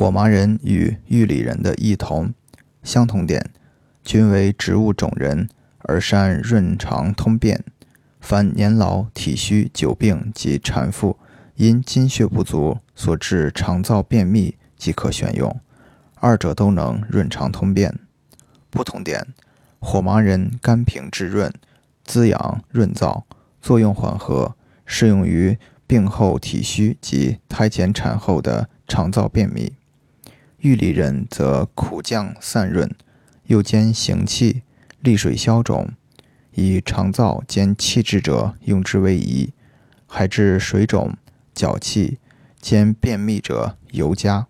火麻仁与玉里仁的异同，相同点，均为植物种仁，而善润肠通便。凡年老、体虚、久病及产妇因津血不足所致肠燥便秘，即可选用。二者都能润肠通便。不同点，火麻仁甘平滋润，滋养润燥，作用缓和，适用于病后体虚及胎前产后的肠燥便秘。玉里人则苦降散润，又兼行气、利水消肿，以肠燥兼气滞者用之为宜；还治水肿、脚气兼便秘者尤佳。